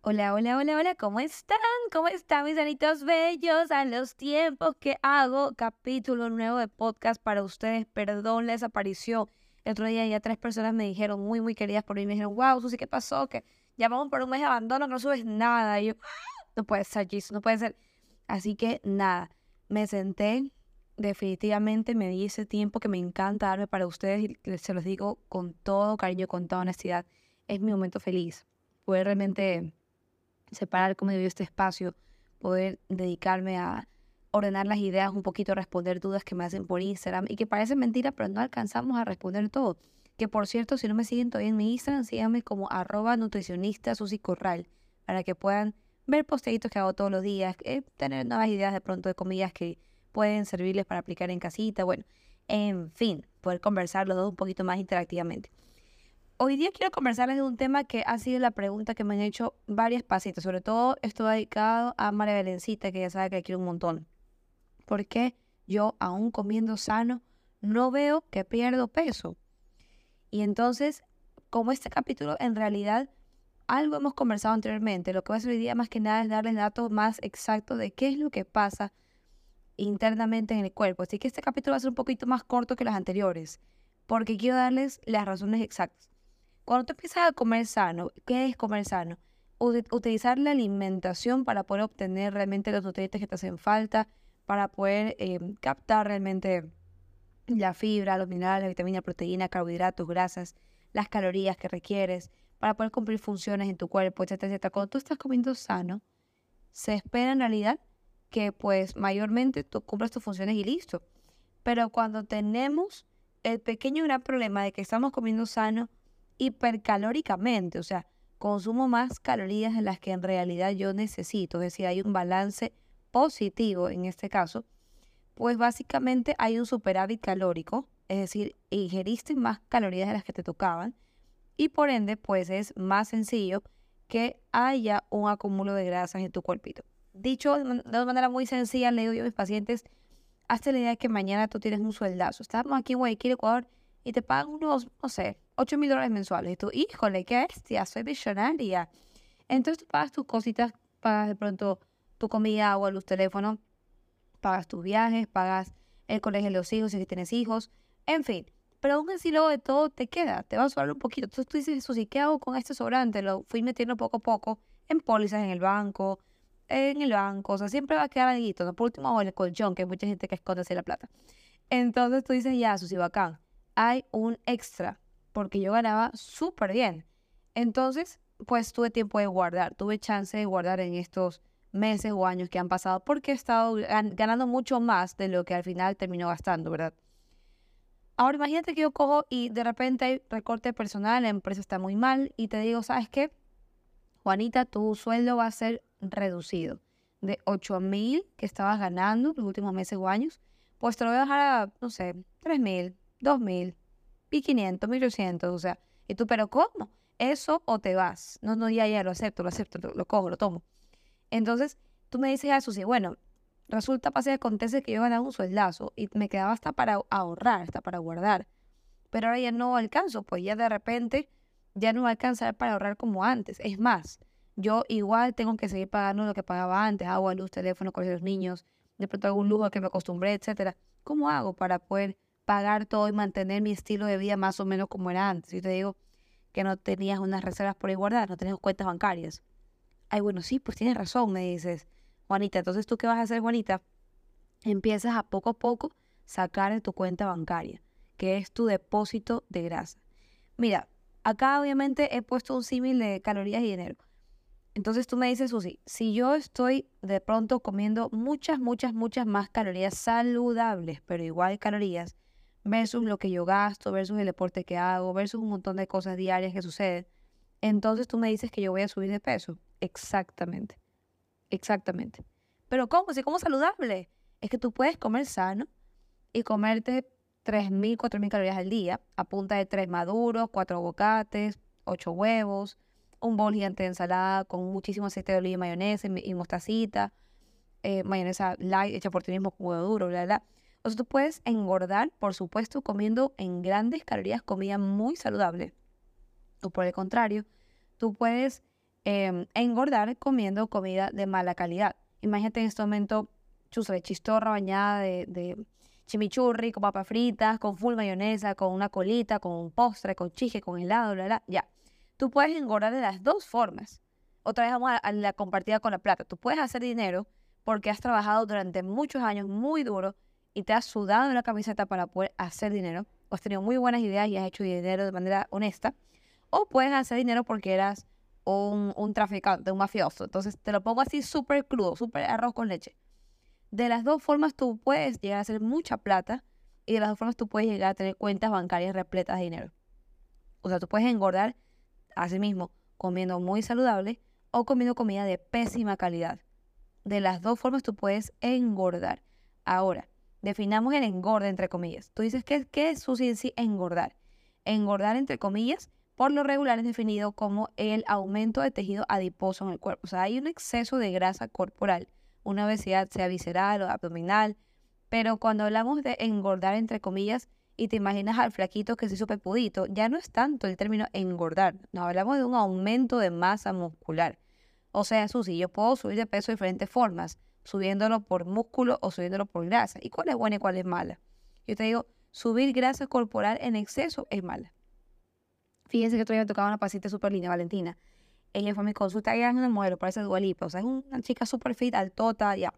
Hola, hola, hola, hola, ¿cómo están? ¿Cómo están mis anitos bellos? A los tiempos que hago capítulo nuevo de podcast para ustedes. Perdón la desaparición. El otro día ya tres personas me dijeron, muy, muy queridas por mí, me dijeron, wow, Susi, ¿qué pasó? Que ya vamos por un mes de abandono, no subes nada. Y yo, ah, no puede ser, Jesus, no puede ser. Así que nada, me senté, definitivamente me di ese tiempo que me encanta darme para ustedes y se los digo con todo cariño, con toda honestidad. Es mi momento feliz. Poder realmente separar cómo debió este espacio, poder dedicarme a ordenar las ideas, un poquito responder dudas que me hacen por Instagram y que parecen mentiras, pero no alcanzamos a responder todo. Que por cierto, si no me siguen todavía en mi Instagram, síganme como arroba nutricionista Susi Corral, para que puedan ver posteitos que hago todos los días, eh, tener nuevas ideas de pronto de comidas que pueden servirles para aplicar en casita, bueno, en fin, poder conversar los dos un poquito más interactivamente. Hoy día quiero conversarles de un tema que ha sido la pregunta que me han hecho varias pasitas. Sobre todo esto dedicado a María Belencita, que ya sabe que la quiero un montón. ¿Por qué yo, aún comiendo sano, no veo que pierdo peso? Y entonces, como este capítulo en realidad algo hemos conversado anteriormente, lo que voy a hacer hoy día más que nada es darles datos más exactos de qué es lo que pasa internamente en el cuerpo. Así que este capítulo va a ser un poquito más corto que los anteriores, porque quiero darles las razones exactas. Cuando tú empiezas a comer sano, ¿qué es comer sano? utilizar la alimentación para poder obtener realmente los nutrientes que te hacen falta, para poder em, captar realmente la fibra, los minerales, vitamina, proteína, carbohidratos, grasas, las calorías que requieres, para poder cumplir funciones en tu cuerpo, etcétera, etcétera. Cuando tú estás comiendo sano, se espera en realidad que pues mayormente tú cumplas tus funciones y listo. Pero cuando tenemos el pequeño gran problema de que estamos comiendo sano, hipercalóricamente, o sea, consumo más calorías de las que en realidad yo necesito, es decir, hay un balance positivo en este caso, pues básicamente hay un superávit calórico, es decir, ingeriste más calorías de las que te tocaban y por ende pues es más sencillo que haya un acúmulo de grasas en tu cuerpito. Dicho de una manera muy sencilla, le digo a mis pacientes, hazte la idea de que mañana tú tienes un sueldazo. Estamos aquí en Guayaquil, Ecuador, y te pagan unos, no sé, 8 mil dólares mensuales. Y tú, híjole, qué bestia, soy visionaria. Entonces tú pagas tus cositas, pagas de pronto tu comida, agua, luz, teléfono, pagas tus viajes, pagas el colegio de los hijos si tienes hijos, en fin. Pero aún así luego de todo te queda, te va a sobrar un poquito. Entonces tú dices, sí, ¿qué hago con este sobrante? Lo fui metiendo poco a poco en pólizas en el banco, en el banco, o sea, siempre va a quedar ahí, ¿no? Por último, o el colchón, que hay mucha gente que esconde así la plata. Entonces tú dices, ya, Susi, bacán hay un extra, porque yo ganaba súper bien. Entonces, pues tuve tiempo de guardar, tuve chance de guardar en estos meses o años que han pasado, porque he estado ganando mucho más de lo que al final terminó gastando, ¿verdad? Ahora imagínate que yo cojo y de repente hay recorte personal, la empresa está muy mal y te digo, ¿sabes qué? Juanita, tu sueldo va a ser reducido. De 8 mil que estabas ganando los últimos meses o años, pues te lo voy a dejar a, no sé, 3 mil, 2000, 1500, 1800, o sea, y tú, pero ¿cómo? Eso o te vas. No, no, ya, ya, lo acepto, lo acepto, lo, cojo, lo tomo. Entonces, tú me dices a sí, bueno, resulta, pasa y acontece que yo ganaba un sueldazo y me quedaba hasta para ahorrar, hasta para guardar. Pero ahora ya no alcanzo, pues ya de repente ya no va a alcanzar para ahorrar como antes. Es más, yo igual tengo que seguir pagando lo que pagaba antes, agua, luz, teléfono, colegio de los niños, de pronto algún lujo que me acostumbré, etcétera. ¿Cómo hago para poder pagar todo y mantener mi estilo de vida más o menos como era antes. Y te digo que no tenías unas reservas por ahí guardadas, no tenías cuentas bancarias. Ay, bueno, sí, pues tienes razón, me dices, Juanita. Entonces, ¿tú qué vas a hacer, Juanita? Empiezas a poco a poco sacar de tu cuenta bancaria, que es tu depósito de grasa. Mira, acá obviamente he puesto un símil de calorías y dinero. Entonces tú me dices, Susi, si yo estoy de pronto comiendo muchas, muchas, muchas más calorías saludables, pero igual calorías, versus lo que yo gasto, versus el deporte que hago, versus un montón de cosas diarias que suceden, entonces tú me dices que yo voy a subir de peso. Exactamente. Exactamente. Pero ¿cómo? Si como saludable. Es que tú puedes comer sano y comerte 3.000, 4.000 calorías al día a punta de 3 maduros, 4 aguacates, 8 huevos, un bol gigante de ensalada con muchísimo aceite de oliva y mayonesa y mostacita, eh, mayonesa light hecha por ti mismo con huevo duro, bla, bla. O tú puedes engordar, por supuesto, comiendo en grandes calorías comida muy saludable. O por el contrario, tú puedes em, engordar comiendo comida de mala calidad. Imagínate en este momento, chusre, chistorra bañada de, de chimichurri, con papas fritas, con full mayonesa, con una colita, con un postre, con chije, con helado, bla, bla, ya. Tú puedes engordar de las dos formas. Otra vez vamos a, la compartida con la plata. Tú puedes hacer dinero porque has trabajado durante muchos años muy duro y te has sudado la camiseta para poder hacer dinero. O has tenido muy buenas ideas y has hecho dinero de manera honesta. O puedes hacer dinero porque eras un, un traficante, un mafioso. Entonces te lo pongo así súper crudo, súper arroz con leche. De las dos formas tú puedes llegar a hacer mucha plata y de las dos formas tú puedes llegar a tener cuentas bancarias repletas de dinero. O sea, tú puedes engordar así mismo comiendo muy saludable o comiendo comida de pésima calidad. De las dos formas tú puedes engordar. Ahora, definamos el engorde entre comillas. Tú dices, que ¿qué es su sí engordar? Engordar entre comillas, por lo regular es definido como el aumento de tejido adiposo en el cuerpo. O sea, hay un exceso de grasa corporal una obesidad sea visceral o abdominal, pero cuando hablamos de engordar entre comillas y te imaginas al flaquito que se hizo pepudito, ya no es tanto el término engordar, nos hablamos de un aumento de masa muscular. O sea, Susi, yo puedo subir de peso de diferentes formas, subiéndolo por músculo o subiéndolo por grasa. ¿Y cuál es buena y cuál es mala? Yo te digo, subir grasa corporal en exceso es mala. Fíjense que todavía me tocaba una paciente súper linda, Valentina ella fue mi consulta, ella es una modelo, parece dualipa, o sea, es una chica súper fit, altota, ya.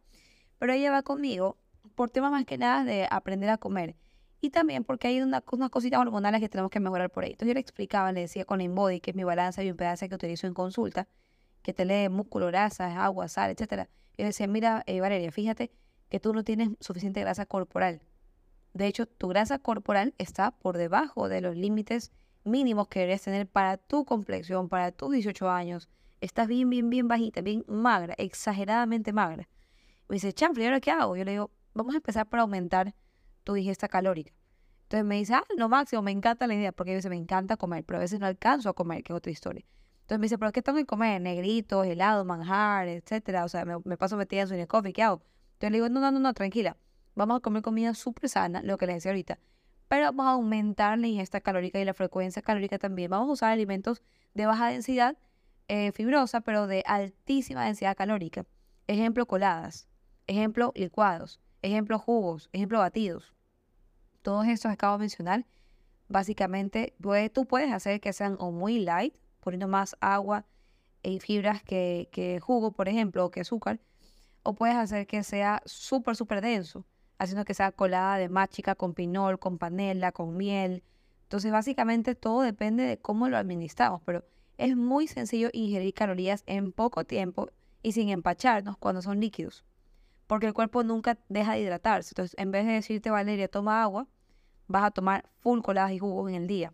Pero ella va conmigo por temas más que nada de aprender a comer. Y también porque hay una, unas cositas hormonales que tenemos que mejorar por ahí. Entonces yo le explicaba, le decía con InBody, que es mi balanza y un pedazo que utilizo en consulta, que te lee músculo, grasa, agua, sal, etcétera. Yo le decía, mira, eh, Valeria, fíjate que tú no tienes suficiente grasa corporal. De hecho, tu grasa corporal está por debajo de los límites mínimos que deberías tener para tu complexión, para tus 18 años. Estás bien, bien, bien bajita, bien magra, exageradamente magra. Me dice, chanfle, ¿y ahora qué hago? Yo le digo, vamos a empezar por aumentar tu digesta calórica. Entonces me dice, ah, no, Máximo, me encanta la idea, porque a veces me encanta comer, pero a veces no alcanzo a comer, que es otra historia. Entonces me dice, ¿pero qué tengo que comer? Negritos, helado, manjar, etcétera. O sea, me, paso metida en su coffee, ¿qué hago? Entonces le digo, no, no, no, no, tranquila. Vamos a comer comida súper sana, lo que les decía ahorita pero vamos a aumentar la ingesta calórica y la frecuencia calórica también. Vamos a usar alimentos de baja densidad eh, fibrosa, pero de altísima densidad calórica. Ejemplo, coladas. Ejemplo, licuados. Ejemplo, jugos. Ejemplo, batidos. Todos estos acabo de mencionar, básicamente, tú puedes hacer que sean o muy light, poniendo más agua y fibras que, que jugo, por ejemplo, o que azúcar, o puedes hacer que sea súper, súper denso haciendo que sea colada de máchica con pinol, con panela, con miel. Entonces, básicamente todo depende de cómo lo administramos, pero es muy sencillo ingerir calorías en poco tiempo y sin empacharnos cuando son líquidos, porque el cuerpo nunca deja de hidratarse. Entonces, en vez de decirte, Valeria, toma agua, vas a tomar full coladas y jugos en el día.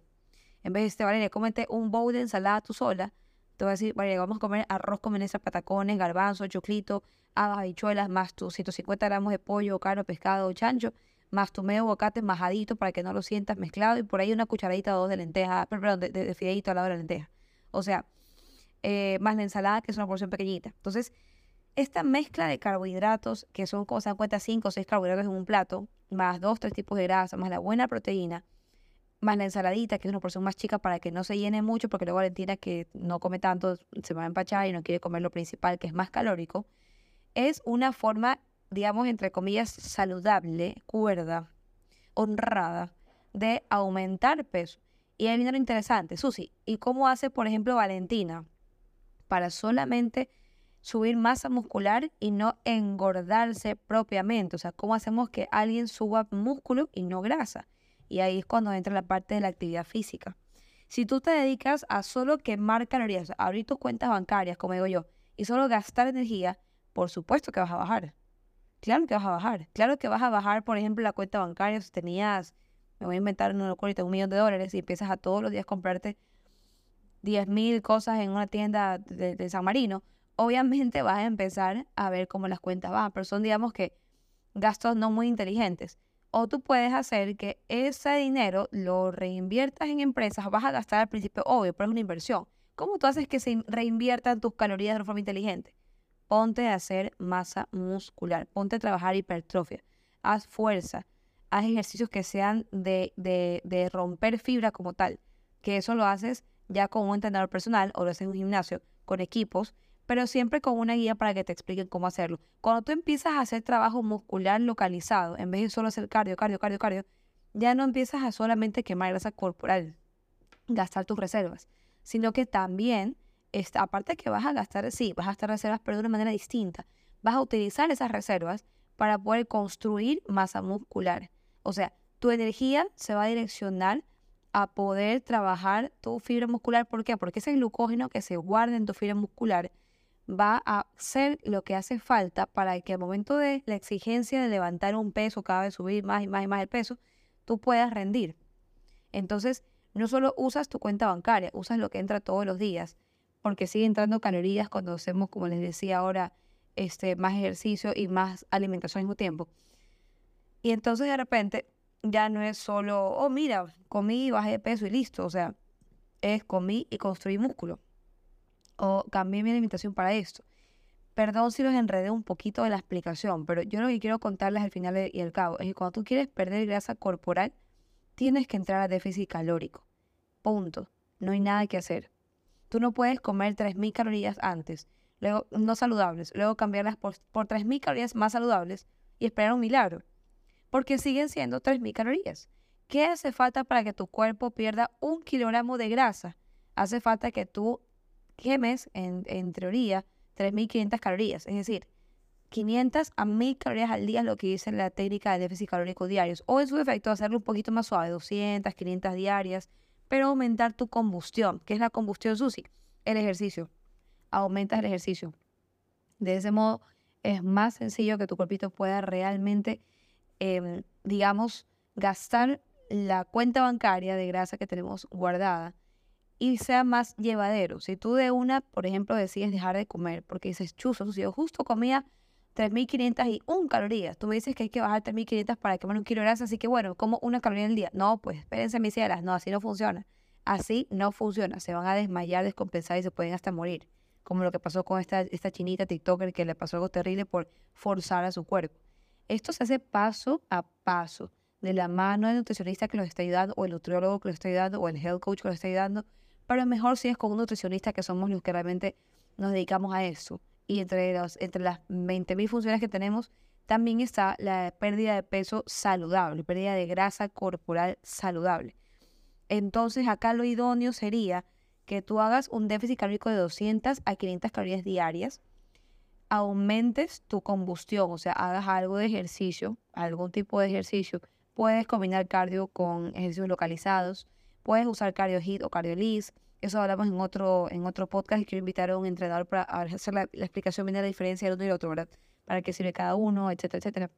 En vez de decirte, Valeria, cómete un bowl de ensalada tú sola, te voy a decir, Valeria, vamos a comer arroz con patacones, garbanzo, choclito, habas, habichuelas, más tus 150 gramos de pollo, carne, pescado o chancho, más tu medio bocate majadito para que no lo sientas mezclado y por ahí una cucharadita o dos de lenteja, perdón, de, de, fideito al lado de la lenteja. O sea, eh, más la ensalada, que es una porción pequeñita. Entonces, esta mezcla de carbohidratos, que son, como se dan cuenta, 5 o 6 carbohidratos en un plato, más dos, tres tipos de grasa, más la buena proteína, más la ensaladita, que es una porción más chica para que no se llene mucho, porque luego Valentina, que no come tanto, se va a empachar y no quiere comer lo principal, que es más calórico es una forma, digamos, entre comillas, saludable, cuerda, honrada, de aumentar peso. Y ahí viene lo interesante, Susi, ¿y cómo hace, por ejemplo, Valentina para solamente subir masa muscular y no engordarse propiamente? O sea, ¿cómo hacemos que alguien suba músculo y no grasa? Y ahí es cuando entra la parte de la actividad física. Si tú te dedicas a solo quemar calorías, abrir tus cuentas bancarias, como digo yo, y solo gastar energía, por supuesto que vas a bajar. Claro que vas a bajar. Claro que vas a bajar, por ejemplo, la cuenta bancaria. Si tenías, me voy a inventar una locura, un millón de dólares y empiezas a todos los días comprarte 10 mil cosas en una tienda de, San Marino, obviamente vas a empezar a ver cómo las cuentas van. Pero son, digamos que, gastos no muy inteligentes. O tú puedes hacer que ese dinero lo reinviertas en empresas, vas a gastar al principio, obvio, pero es una inversión. ¿Cómo tú haces que se reinviertan tus calorías de una forma inteligente? ponte a hacer masa muscular, ponte a trabajar hipertrofia, haz fuerza, haz ejercicios que sean de, romper fibra como tal, que eso lo haces ya con un entrenador personal o lo haces en un gimnasio, con equipos, pero siempre con una guía para que te expliquen cómo hacerlo. Cuando tú empiezas a hacer trabajo muscular localizado, en vez de solo hacer cardio, cardio, cardio, cardio, ya no empiezas a solamente quemar grasa corporal, gastar tus reservas, sino que también, aparte que vas a gastar, sí, vas a gastar reservas, pero de una manera distinta. Vas a utilizar esas reservas para poder construir masa muscular. O sea, tu energía se va a direccionar a poder trabajar tu fibra muscular. ¿Por qué? Porque ese glucógeno que se guarda en tu fibra muscular va a ser lo que hace falta para que al momento de la exigencia de levantar un peso, cada vez subir más y más y más el peso, tú puedas rendir. Entonces, no solo usas tu cuenta bancaria, usas lo que entra todos los días, porque sigue entrando calorías cuando hacemos, como les decía ahora, este, más ejercicio y más alimentación al mismo tiempo. Y entonces de repente ya no es solo, oh, mira, comí y bajé de peso y listo. O sea, es comí y construí músculo. O cambié mi alimentación para esto. Perdón si los enredé un poquito de la explicación, pero yo lo que quiero contarles al final y al cabo es que cuando tú quieres perder grasa corporal, tienes que entrar a déficit calórico. Punto. No hay nada que hacer. Tú no puedes comer 3.000 calorías antes, luego no saludables, luego cambiarlas por, por 3.000 calorías más saludables y esperar un milagro. Porque siguen siendo 3.000 calorías. ¿Qué hace falta para que tu cuerpo pierda un kilogramo de grasa? Hace falta que tú quemes, en, en teoría, 3.500 calorías, es decir, 500 a 1.000 calorías al día lo que dice la técnica de déficit calórico diarios, o en su efecto hacerlo un poquito más suave, 200, 500 diarias, pero aumentar tu combustión, que es la combustión SUSI, el ejercicio. Aumentas el ejercicio. De ese modo es más sencillo que tu cuerpito pueda realmente, em, digamos, gastar la cuenta bancaria de grasa que tenemos guardada y sea más llevadero. Si tú de una, por ejemplo, decides dejar de comer porque dices, chuzo, si yo justo comía 3.500 y un calorías, tú me dices que hay que bajar 3.500 para quemar un kilo de grasa, así que bueno, como una caloría al día. No, pues espérense mis cielas, no, así no funciona. Así no funciona, se van a desmayar, descompensar y se pueden hasta morir. Como lo que pasó con esta, esta chinita TikToker que le pasó algo terrible por forzar a su cuerpo. Esto se hace paso a paso, de la mano del nutricionista que los está ayudando, o el nutriólogo que los está ayudando, o el health coach que los está ayudando, pero mejor si es con un nutricionista que somos los que realmente nos dedicamos a eso. Y entre, los, entre las 20.000 funciones que tenemos, también está la pérdida de peso saludable, pérdida de grasa corporal saludable. Entonces acá lo idóneo sería que tú hagas un déficit calórico de 200 a 500 calorías diarias, aumentes tu combustión, o sea, hagas algo de ejercicio, algún tipo de ejercicio. Puedes combinar cardio con ejercicios localizados, Puedes usar CardioHit o CardioList. Eso hablamos en otro, en otro podcast y quiero invitar a un entrenador para hacer la, explicación bien de la diferencia del uno y el otro, ¿verdad? Para qué sirve cada uno, etcétera, etcétera.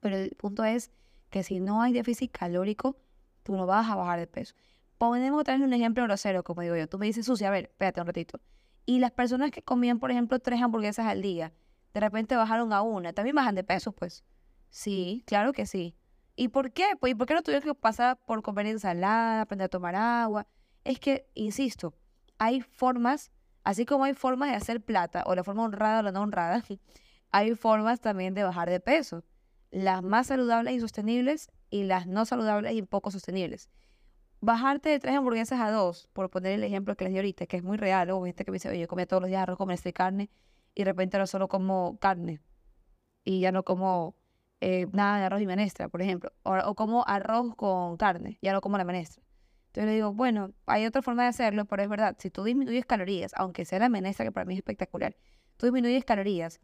Pero el punto es que si no hay déficit calórico, tú no vas a bajar de peso. Podemos traer un ejemplo grosero, como digo yo. Tú me dices, Susi, a ver, espérate un ratito. Y las personas que comían, por ejemplo, tres hamburguesas al día, de repente bajaron a una, ¿también bajan de peso, pues? Sí, claro que sí. ¿Y por qué? Pues, ¿Y por qué no tuvieron que pasar por comer ensalada, aprender a tomar agua? Es que, insisto, hay formas, así como hay formas de hacer plata, o la forma honrada o la no honrada, hay formas también de bajar de peso. Las más saludables y sostenibles y las no saludables y poco sostenibles. Bajarte de tres hamburguesas a dos, por poner el ejemplo que les di ahorita, que es muy real, o gente que me dice, oye, yo comía todos los días arroz este carne, y de repente ahora solo como carne, y ya no como eh, nada de arroz y menestra, por ejemplo, o, como arroz con carne, ya no como la menestra. Entonces le digo, bueno, hay otra forma de hacerlo, pero es verdad, si tú disminuyes calorías, aunque sea la menestra, que para mí es espectacular, tú disminuyes calorías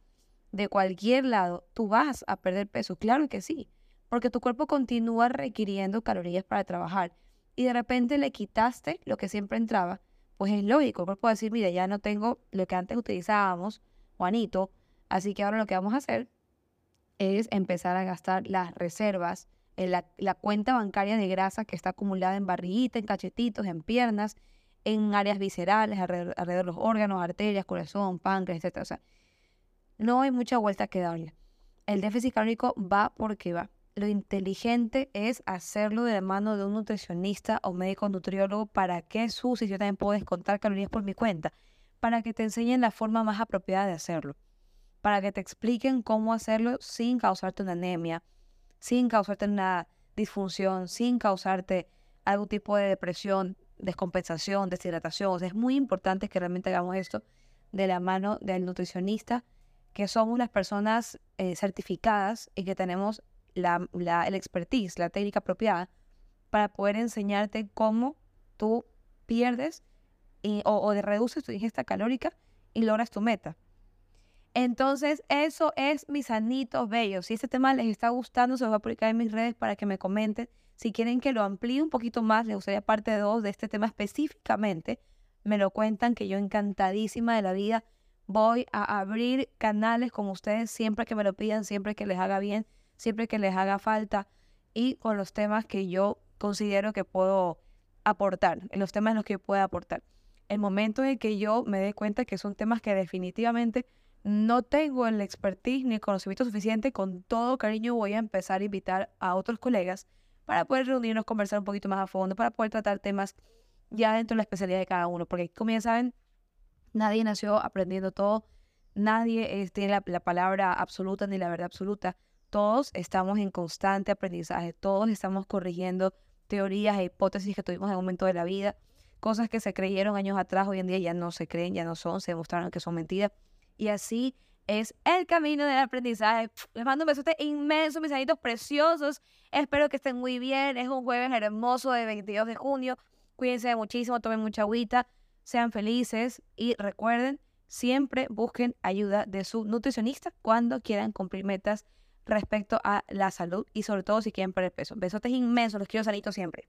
de cualquier lado, tú vas a perder peso, claro que sí, porque tu cuerpo continúa requiriendo calorías para trabajar y de repente le quitaste lo que siempre entraba, pues es lógico, el cuerpo va a decir, mira, ya no tengo lo que antes utilizábamos, Juanito, así que ahora lo que vamos a hacer es empezar a gastar las reservas, en la, cuenta bancaria de grasa que está acumulada en barriguita, en cachetitos, en piernas, en áreas viscerales, alrededor, de los órganos, arterias, corazón, páncreas, etc. O sea, no hay mucha vuelta que darle. El déficit calórico va porque va. Lo inteligente es hacerlo de la mano de un nutricionista o médico nutriólogo para que su si yo también puedo descontar calorías por mi cuenta, para que te enseñen la forma más apropiada de hacerlo para que te expliquen cómo hacerlo sin causarte una anemia, sin causarte una disfunción, sin causarte algún tipo de depresión, descompensación, deshidratación. O sea, es muy importante que realmente hagamos esto de la mano del nutricionista, que somos las personas eh, certificadas y que tenemos la, el expertise, la técnica apropiada para poder enseñarte cómo tú pierdes o, o reduces tu ingesta calórica y logras tu meta. Entonces, eso es mis sanitos bellos. Si este tema les está gustando, se los voy a publicar en mis redes para que me comenten. Si quieren que lo amplíe un poquito más, les gustaría parte 2 de este tema específicamente, me lo cuentan, que yo encantadísima de la vida voy a abrir canales como ustedes siempre que me lo pidan, siempre que les haga bien, siempre que les haga falta y con los temas que yo considero que puedo aportar, en los temas en los que puedo aportar. El momento en que yo me dé cuenta que son temas que definitivamente no tengo el expertise ni el conocimiento suficiente, con todo cariño voy a empezar a invitar a otros colegas para poder reunirnos, conversar un poquito más a fondo, para poder tratar temas ya dentro de la especialidad de cada uno. Porque como ya saben, nadie nació aprendiendo todo, nadie tiene la, la palabra absoluta ni la verdad absoluta. Todos estamos en constante aprendizaje, todos estamos corrigiendo teorías e hipótesis que tuvimos en un momento de la vida, cosas que se creyeron años atrás, hoy en día ya no se creen, ya no son, se demostraron que son mentiras. Y así es el camino del aprendizaje. Les mando un besote inmenso, mis anitos preciosos. Espero que estén muy bien. Es un jueves hermoso de 22 de junio. Cuídense muchísimo, tomen mucha agüita, sean felices y recuerden, siempre busquen ayuda de su nutricionista cuando quieran cumplir metas respecto a la salud y sobre todo si quieren perder peso. Besotes inmensos, los quiero sanitos siempre.